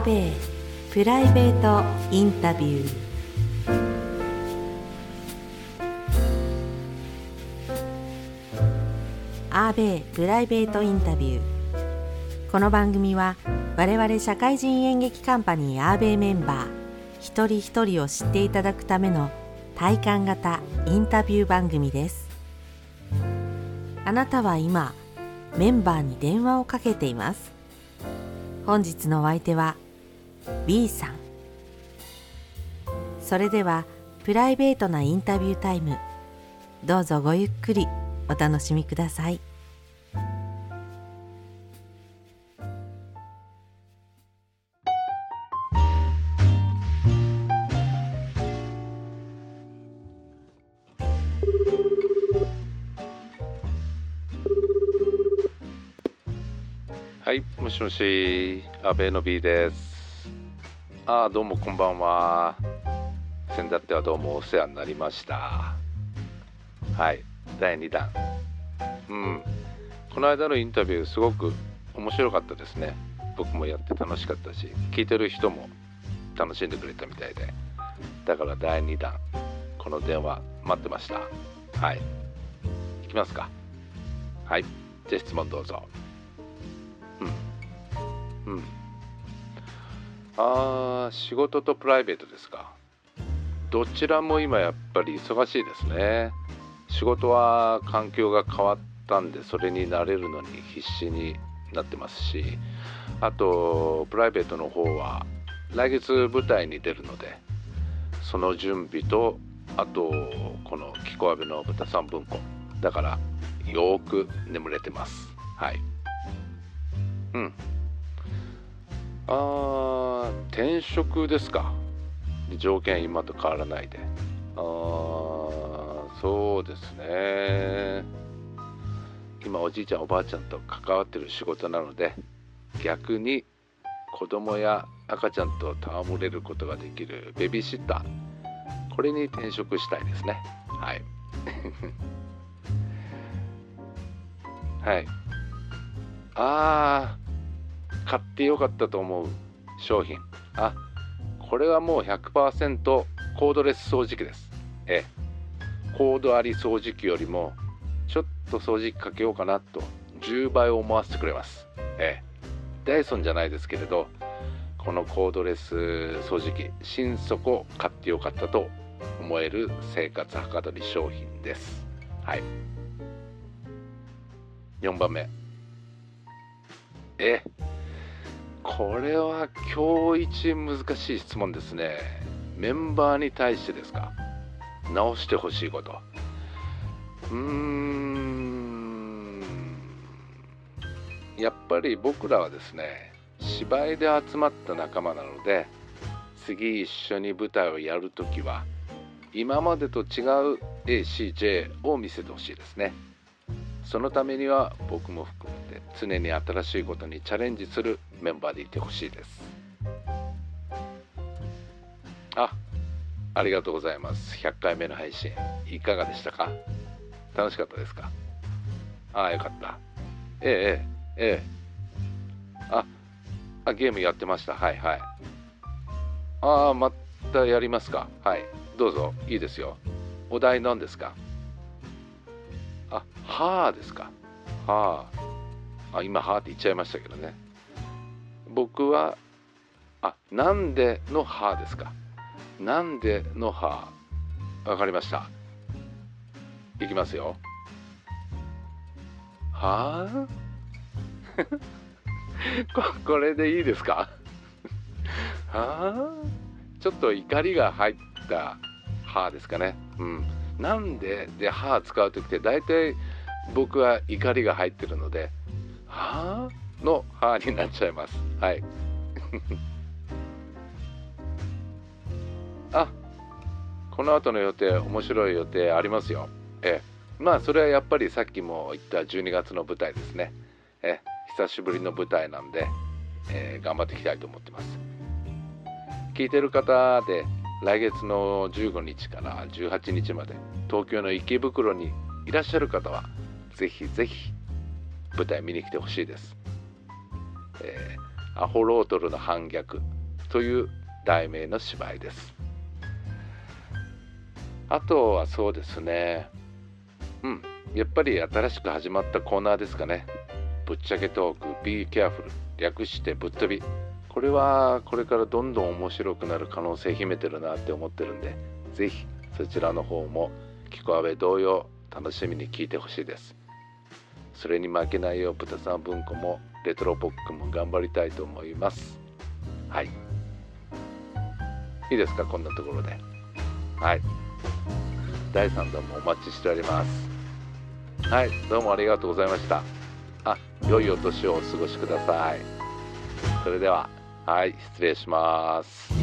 アーベイプライベートインタビュー。アーベイプライベートインタビュー。この番組は我々社会人演劇カンパニーアーベイメンバー一人一人を知っていただくための体感型インタビュー番組です。あなたは今メンバーに電話をかけています。本日のお相手は B さん。それではプライベートなインタビュータイム。どうぞごゆっくりお楽しみください。はい、もしもし、阿部の B です。あ、どうもこんばんは。先だってはどうもお世話になりました。はい、第2弾。うん、この間のインタビュー、すごく面白かったですね。僕もやって楽しかったし、聞いてる人も楽しんでくれたみたいで。だから第2弾、この電話待ってました。はい。いきますか。はい、じゃあ質問どうぞ。うん。うん。あ、仕事とプライベートですか。どちらも今やっぱり忙しいですね。仕事は環境が変わったんで、それに慣れるのに必死になってますし、あと、プライベートの方は来月舞台に出るので、その準備と、あと、この「キコアベの豚三文庫」だからよーく眠れてます。はい。うん。あー転職ですか？条件今と変わらないで。あーそうですね。今おじいちゃんおばあちゃんと関わってる仕事なので逆に子供や赤ちゃんと戯れることができるベビーシッター。これに転職したいですね。はい。はい。あー買ってよかったと思う商品。あこれはもう100%コードレス掃除機です。えコードあり掃除機よりもちょっと掃除機かけようかなと10倍思わせてくれます。えダイソンじゃないですけれどこのコードレス掃除機心底買ってよかったと思える生活はかどり商品です。はい。4番目。え。これは今日一難しい質問ですね。メンバーに対してですか？直してほしいこと。うーん。やっぱり僕らはですね芝居で集まった仲間なので次一緒に舞台をやるときは今までと違う ACJ を見せてほしいですね。そのためには僕も含めて常に新しいことにチャレンジするメンバーでいてほしいです。あありがとうございます。100回目の配信いかがでしたか？楽しかったですか？ああよかった。えええええああゲームやってました。はいはい。ああまたやりますか？はい。どうぞ。いいですよ。お題何ですか？あ、はあですか？はあ。あ、今、はあって言っちゃいましたけどね。僕は、あ、なんでのはあですか。なんでのはあ。わかりました。いきますよ。はあ ここれでいいですか？はあちょっと怒りが入ったはですかね。うん。なんでで歯使う時って大体僕は怒りが入ってるので「はあ?」の「はあ」になっちゃいます。はい。あこの後の予定面白い予定ありますよ。ええ。まあそれはやっぱりさっきも言った12月の舞台ですね。え久しぶりの舞台なんで、えー頑張っていきたいと思ってます。聞いてる方で来月の15日から18日まで東京の池袋にいらっしゃる方はぜひぜひ舞台見に来てほしいです、えーアホロートルの反逆という題名の芝居です。あとはそうですね。うん。やっぱり新しく始まったコーナーですかね。ぶっちゃけトーク Be Careful 略してぶっ飛び。これはこれからどんどん面白くなる可能性秘めてるなって思ってるんでぜひそちらの方もキコアベ同様楽しみに聞いてほしいです。それに負けないよう豚さん文庫もレトロポックも頑張りたいと思います。はい。いいですかこんなところで。はい。第3弾もお待ちしております。はい。どうもありがとうございました。あ良いお年をお過ごしください。それでははい。失礼します。